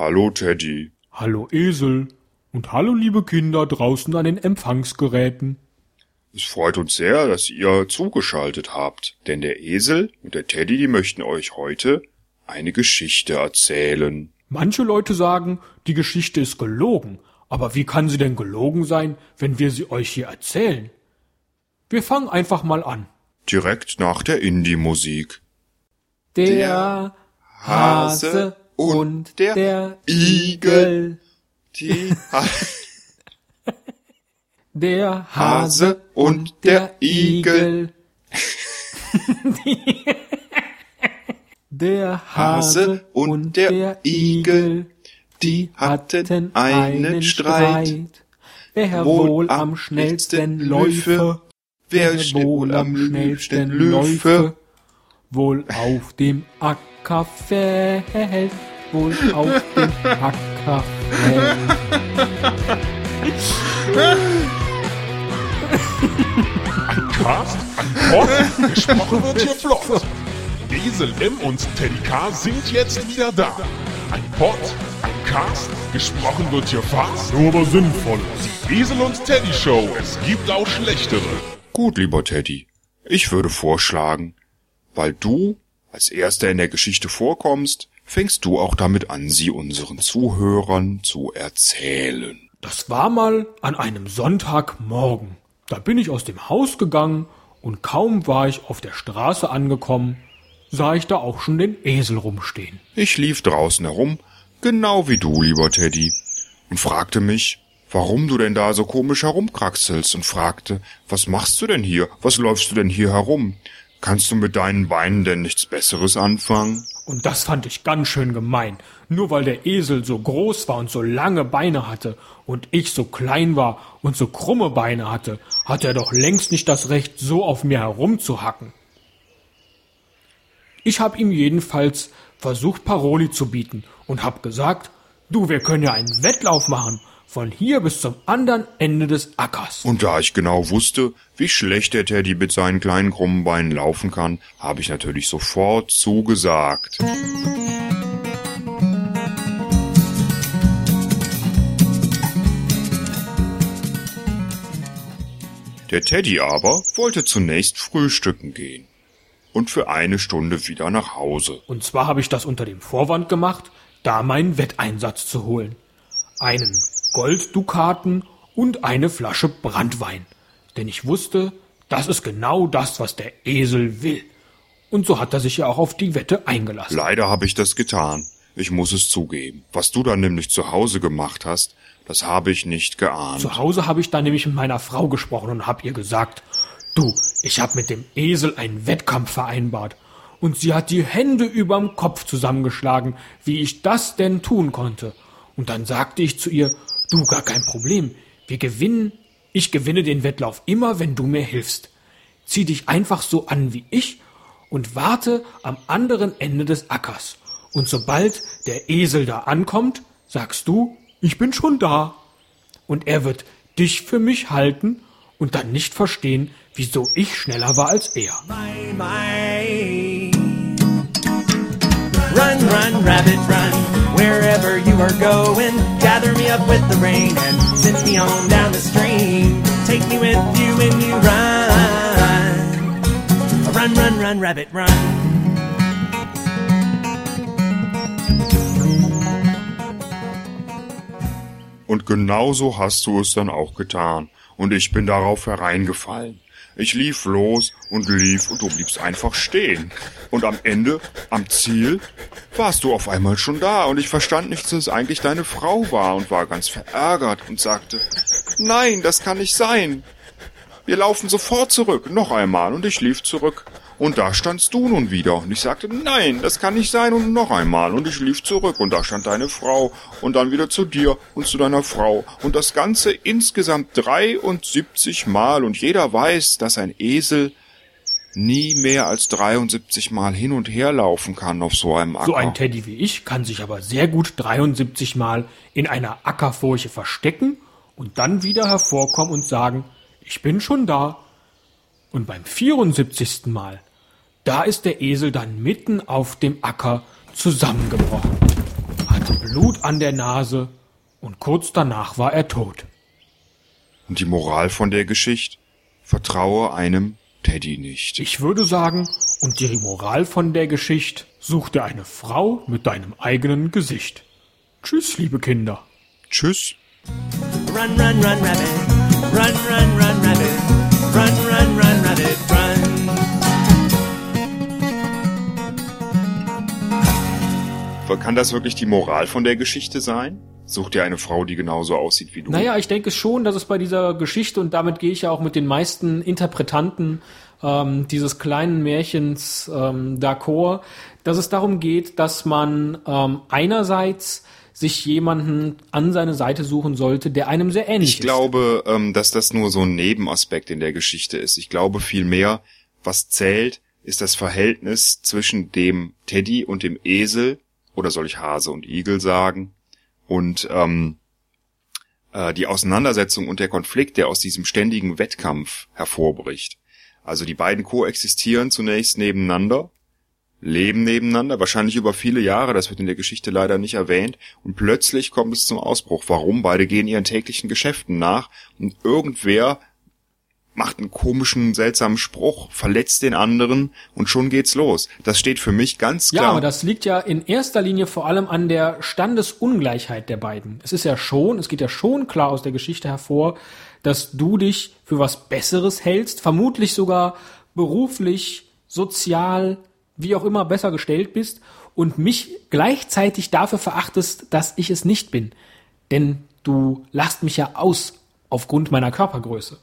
Hallo Teddy. Hallo Esel und hallo liebe Kinder draußen an den Empfangsgeräten. Es freut uns sehr, dass ihr zugeschaltet habt, denn der Esel und der Teddy, die möchten euch heute eine Geschichte erzählen. Manche Leute sagen, die Geschichte ist gelogen, aber wie kann sie denn gelogen sein, wenn wir sie euch hier erzählen? Wir fangen einfach mal an. Direkt nach der Indie-Musik. Der Hase und der Igel. Die ha Der Hase und der Igel. Der Hase und der Igel, die hatten einen Streit. Wer wohl am schnellsten läufe, wer wohl am schnellsten läufe, wohl auf dem Acker fällt, wohl auf dem Acker fällt. Cast, ein Pod, gesprochen wird hier flott. Esel M und Teddy K sind jetzt wieder da. Ein Pod, ein Cast, gesprochen wird hier fast, nur aber sinnvoll. Die Esel und Teddy Show, es gibt auch schlechtere. Gut, lieber Teddy. Ich würde vorschlagen, weil du als erster in der Geschichte vorkommst, fängst du auch damit an, sie unseren Zuhörern zu erzählen. Das war mal an einem Sonntagmorgen. Da bin ich aus dem Haus gegangen und kaum war ich auf der Straße angekommen, sah ich da auch schon den Esel rumstehen. Ich lief draußen herum, genau wie du, lieber Teddy, und fragte mich, warum du denn da so komisch herumkraxelst und fragte, was machst du denn hier? Was läufst du denn hier herum? Kannst du mit deinen Beinen denn nichts Besseres anfangen? Und das fand ich ganz schön gemein. Nur weil der Esel so groß war und so lange Beine hatte und ich so klein war und so krumme Beine hatte, hat er doch längst nicht das Recht, so auf mir herumzuhacken. Ich hab ihm jedenfalls versucht, Paroli zu bieten und hab gesagt, du, wir können ja einen Wettlauf machen, von hier bis zum anderen Ende des Ackers. Und da ich genau wusste, wie schlecht der Teddy mit seinen kleinen krummen Beinen laufen kann, habe ich natürlich sofort zugesagt. Der Teddy aber wollte zunächst frühstücken gehen und für eine Stunde wieder nach Hause. Und zwar habe ich das unter dem Vorwand gemacht, da meinen Wetteinsatz zu holen. Einen Golddukaten und eine Flasche Brandwein. Denn ich wusste, das ist genau das, was der Esel will. Und so hat er sich ja auch auf die Wette eingelassen. Leider habe ich das getan. Ich muss es zugeben. Was du dann nämlich zu Hause gemacht hast, das habe ich nicht geahnt. Zu Hause habe ich dann nämlich mit meiner Frau gesprochen und hab ihr gesagt, du, ich hab mit dem Esel einen Wettkampf vereinbart. Und sie hat die Hände überm Kopf zusammengeschlagen, wie ich das denn tun konnte. Und dann sagte ich zu ihr, du, gar kein Problem. Wir gewinnen. Ich gewinne den Wettlauf immer, wenn du mir hilfst. Zieh dich einfach so an wie ich und warte am anderen Ende des Ackers. Und sobald der Esel da ankommt, sagst du, ich bin schon da. Und er wird dich für mich halten und dann nicht verstehen, wieso ich schneller war als er. My, my. Run, run, rabbit, run. Wherever you are going, gather me up with the rain and send me on down the stream. Take me with you when you run. Run, run, run, rabbit, run. Und genauso hast du es dann auch getan. Und ich bin darauf hereingefallen. Ich lief los und lief und du bliebst einfach stehen. Und am Ende, am Ziel, warst du auf einmal schon da und ich verstand nicht, dass es eigentlich deine Frau war und war ganz verärgert und sagte, nein, das kann nicht sein. Wir laufen sofort zurück, noch einmal, und ich lief zurück. Und da standst du nun wieder. Und ich sagte, nein, das kann nicht sein. Und noch einmal. Und ich lief zurück. Und da stand deine Frau. Und dann wieder zu dir und zu deiner Frau. Und das Ganze insgesamt 73 Mal. Und jeder weiß, dass ein Esel nie mehr als 73 Mal hin und her laufen kann auf so einem Acker. So ein Teddy wie ich kann sich aber sehr gut 73 Mal in einer Ackerfurche verstecken und dann wieder hervorkommen und sagen, ich bin schon da. Und beim 74. Mal, da ist der Esel dann mitten auf dem Acker zusammengebrochen, hatte Blut an der Nase und kurz danach war er tot. Und die Moral von der Geschichte? Vertraue einem Teddy nicht. Ich würde sagen, und die Moral von der Geschichte, such dir eine Frau mit deinem eigenen Gesicht. Tschüss, liebe Kinder. Tschüss. Run, run, run, rabbit. Run, run, run, rabbit. Run, run, run, rabbit. Run. Kann das wirklich die Moral von der Geschichte sein? Such dir eine Frau, die genauso aussieht wie du. Naja, ich denke schon, dass es bei dieser Geschichte, und damit gehe ich ja auch mit den meisten Interpretanten ähm, dieses kleinen Märchens ähm, d'accord, dass es darum geht, dass man ähm, einerseits sich jemanden an seine Seite suchen sollte, der einem sehr ähnlich ich ist. Ich glaube, ähm, dass das nur so ein Nebenaspekt in der Geschichte ist. Ich glaube vielmehr, was zählt, ist das Verhältnis zwischen dem Teddy und dem Esel, oder soll ich Hase und Igel sagen, und ähm, äh, die Auseinandersetzung und der Konflikt, der aus diesem ständigen Wettkampf hervorbricht. Also die beiden koexistieren zunächst nebeneinander, leben nebeneinander, wahrscheinlich über viele Jahre, das wird in der Geschichte leider nicht erwähnt, und plötzlich kommt es zum Ausbruch. Warum? Beide gehen ihren täglichen Geschäften nach und irgendwer macht einen komischen, seltsamen Spruch, verletzt den anderen und schon geht's los. Das steht für mich ganz klar. Ja, aber das liegt ja in erster Linie vor allem an der Standesungleichheit der beiden. Es ist ja schon, es geht ja schon klar aus der Geschichte hervor, dass du dich für was Besseres hältst, vermutlich sogar beruflich, sozial, wie auch immer besser gestellt bist und mich gleichzeitig dafür verachtest, dass ich es nicht bin. Denn du lachst mich ja aus aufgrund meiner Körpergröße.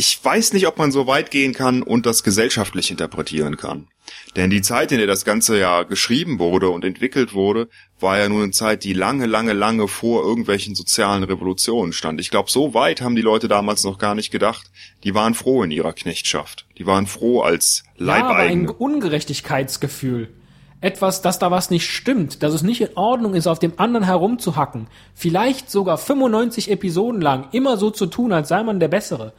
Ich weiß nicht, ob man so weit gehen kann und das gesellschaftlich interpretieren kann. Denn die Zeit, in der das Ganze ja geschrieben wurde und entwickelt wurde, war ja nur eine Zeit, die lange, lange, lange vor irgendwelchen sozialen Revolutionen stand. Ich glaube, so weit haben die Leute damals noch gar nicht gedacht. Die waren froh in ihrer Knechtschaft. Die waren froh als Leibeigene. Ja, aber ein Ungerechtigkeitsgefühl. Etwas, dass da was nicht stimmt, dass es nicht in Ordnung ist, auf dem anderen herumzuhacken. Vielleicht sogar 95 Episoden lang immer so zu tun, als sei man der Bessere.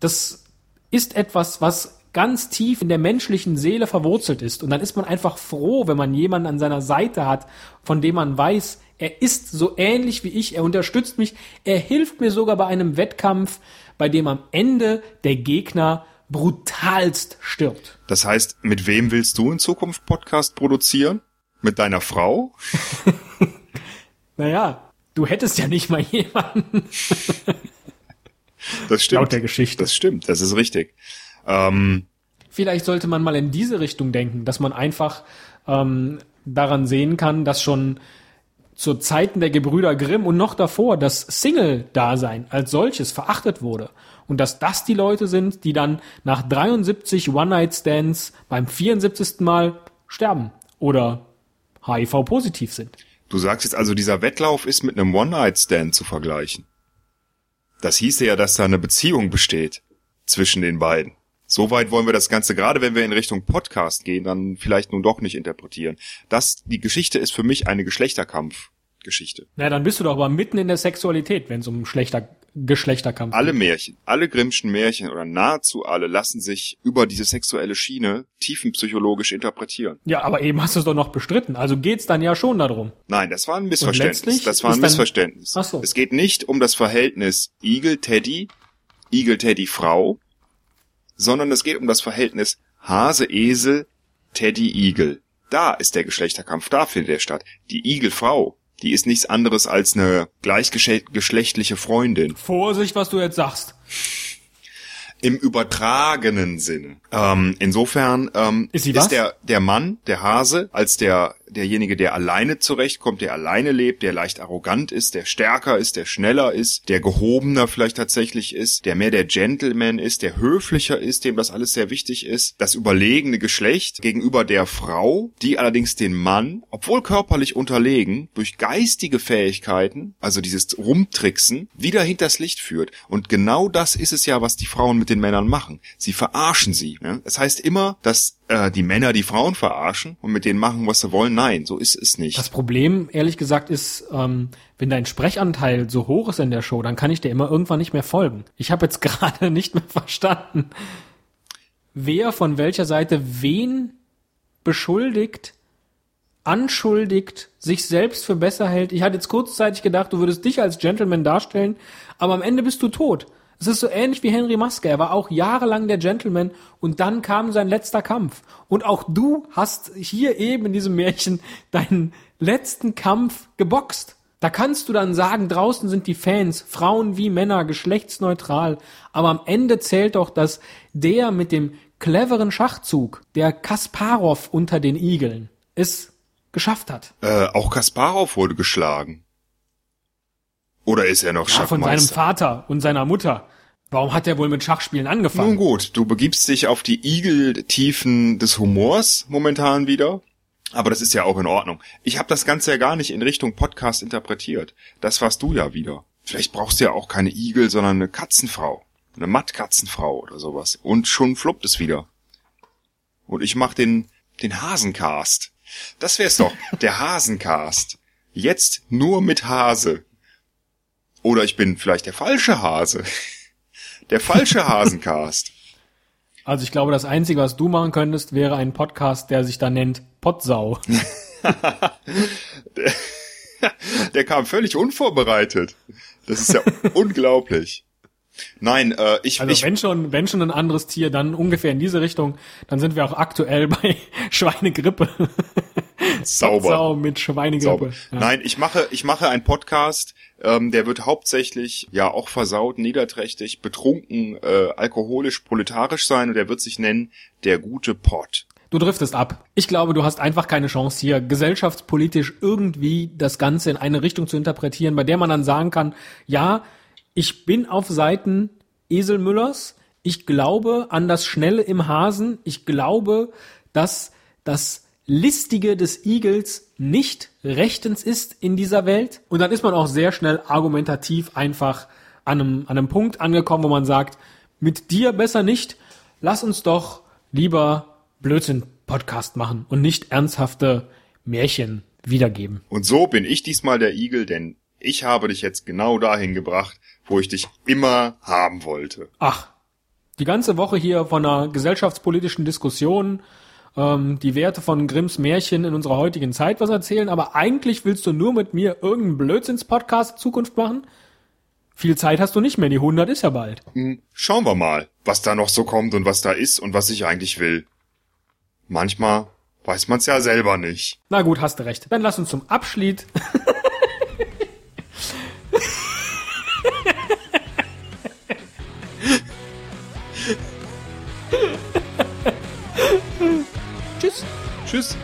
Das ist etwas, was ganz tief in der menschlichen Seele verwurzelt ist. Und dann ist man einfach froh, wenn man jemanden an seiner Seite hat, von dem man weiß, er ist so ähnlich wie ich, er unterstützt mich, er hilft mir sogar bei einem Wettkampf, bei dem am Ende der Gegner brutalst stirbt. Das heißt, mit wem willst du in Zukunft Podcast produzieren? Mit deiner Frau? naja, du hättest ja nicht mal jemanden. das stimmt. Laut der Geschichte. Das stimmt, das ist richtig. Ähm, Vielleicht sollte man mal in diese Richtung denken, dass man einfach ähm, daran sehen kann, dass schon zu Zeiten der Gebrüder Grimm und noch davor das Single-Dasein als solches verachtet wurde. Und dass das die Leute sind, die dann nach 73 One-Night-Stands beim 74. Mal sterben oder HIV-positiv sind. Du sagst jetzt also, dieser Wettlauf ist mit einem One-Night-Stand zu vergleichen. Das hieße ja, dass da eine Beziehung besteht zwischen den beiden. Soweit wollen wir das Ganze, gerade wenn wir in Richtung Podcast gehen, dann vielleicht nun doch nicht interpretieren. Das, die Geschichte ist für mich eine Geschlechterkampfgeschichte. Na, dann bist du doch aber mitten in der Sexualität, wenn es um schlechter Geschlechterkampf Alle Märchen, alle Grimmschen Märchen oder nahezu alle lassen sich über diese sexuelle Schiene tiefenpsychologisch interpretieren. Ja, aber eben hast du es doch noch bestritten. Also geht's dann ja schon darum. Nein, das war ein Missverständnis. Das war ein Missverständnis. Ach so. Es geht nicht um das Verhältnis Igel-Teddy, Igel-Teddy-Frau, sondern es geht um das Verhältnis Hase-Esel, Teddy-Igel. Da ist der Geschlechterkampf, da findet er statt. Die Igelfrau, die ist nichts anderes als eine gleichgeschlechtliche Freundin. Vorsicht, was du jetzt sagst. Im übertragenen Sinne. Ähm, insofern ähm, ist, ist der, der Mann, der Hase, als der derjenige, der alleine zurechtkommt, der alleine lebt, der leicht arrogant ist, der stärker ist, der schneller ist, der gehobener vielleicht tatsächlich ist, der mehr der Gentleman ist, der höflicher ist, dem das alles sehr wichtig ist, das überlegene Geschlecht gegenüber der Frau, die allerdings den Mann, obwohl körperlich unterlegen, durch geistige Fähigkeiten, also dieses Rumtricksen, wieder hinters Licht führt. Und genau das ist es ja, was die Frauen mit den Männern machen. Sie verarschen sie. Ne? Das heißt immer, dass äh, die Männer die Frauen verarschen und mit denen machen, was sie wollen. Nein, so ist es nicht. Das Problem, ehrlich gesagt, ist, ähm, wenn dein Sprechanteil so hoch ist in der Show, dann kann ich dir immer irgendwann nicht mehr folgen. Ich habe jetzt gerade nicht mehr verstanden, wer von welcher Seite wen beschuldigt, anschuldigt, sich selbst für besser hält. Ich hatte jetzt kurzzeitig gedacht, du würdest dich als Gentleman darstellen, aber am Ende bist du tot. Es ist so ähnlich wie Henry Maske. Er war auch jahrelang der Gentleman und dann kam sein letzter Kampf. Und auch du hast hier eben in diesem Märchen deinen letzten Kampf geboxt. Da kannst du dann sagen, draußen sind die Fans, Frauen wie Männer, geschlechtsneutral. Aber am Ende zählt doch, dass der mit dem cleveren Schachzug, der Kasparov unter den Igeln, es geschafft hat. Äh, auch Kasparov wurde geschlagen. Oder ist er noch Ja, von seinem Schachmeister? Vater und seiner Mutter. Warum hat er wohl mit Schachspielen Nun angefangen? gut, du begibst dich auf die Igeltiefen des Humors momentan wieder. Aber das ist ja auch in Ordnung. Ich habe das Ganze ja gar nicht in Richtung Podcast interpretiert. Das warst du ja wieder. Vielleicht brauchst du ja auch keine Igel, sondern eine Katzenfrau. Eine Mattkatzenfrau oder sowas. Und schon fluppt es wieder. Und ich mach den, den Hasencast. Das wär's doch. Der Hasencast. Jetzt nur mit Hase. Oder ich bin vielleicht der falsche Hase. Der falsche Hasencast. Also ich glaube, das Einzige, was du machen könntest, wäre ein Podcast, der sich da nennt Pottsau. Der kam völlig unvorbereitet. Das ist ja unglaublich. Nein, äh, ich, Also ich wenn schon, wenn schon ein anderes Tier, dann ungefähr in diese Richtung, dann sind wir auch aktuell bei Schweinegrippe. sauber. Pottsau mit Schweinegrippe. sauber. Nein, ich mache, ich mache einen Podcast, ähm, der wird hauptsächlich ja auch versaut, niederträchtig, betrunken, äh, alkoholisch, proletarisch sein und der wird sich nennen der gute Pott. Du driftest ab. Ich glaube, du hast einfach keine Chance hier, gesellschaftspolitisch irgendwie das Ganze in eine Richtung zu interpretieren, bei der man dann sagen kann, ja, ich bin auf Seiten Esel Müllers, ich glaube an das Schnelle im Hasen, ich glaube, dass das Listige des Igels nicht rechtens ist in dieser Welt. Und dann ist man auch sehr schnell argumentativ einfach an einem, an einem Punkt angekommen, wo man sagt, mit dir besser nicht, lass uns doch lieber Blödsinn-Podcast machen und nicht ernsthafte Märchen wiedergeben. Und so bin ich diesmal der Igel, denn ich habe dich jetzt genau dahin gebracht, wo ich dich immer haben wollte. Ach, die ganze Woche hier von einer gesellschaftspolitischen Diskussion, ähm, die Werte von Grimms Märchen in unserer heutigen Zeit was erzählen, aber eigentlich willst du nur mit mir irgendeinen Blödsinns-Podcast in Zukunft machen? Viel Zeit hast du nicht mehr, die 100 ist ja bald. Hm, Schauen wir mal, was da noch so kommt und was da ist und was ich eigentlich will. Manchmal weiß man's ja selber nicht. Na gut, hast du recht. Dann lass uns zum Abschied. Tschüss.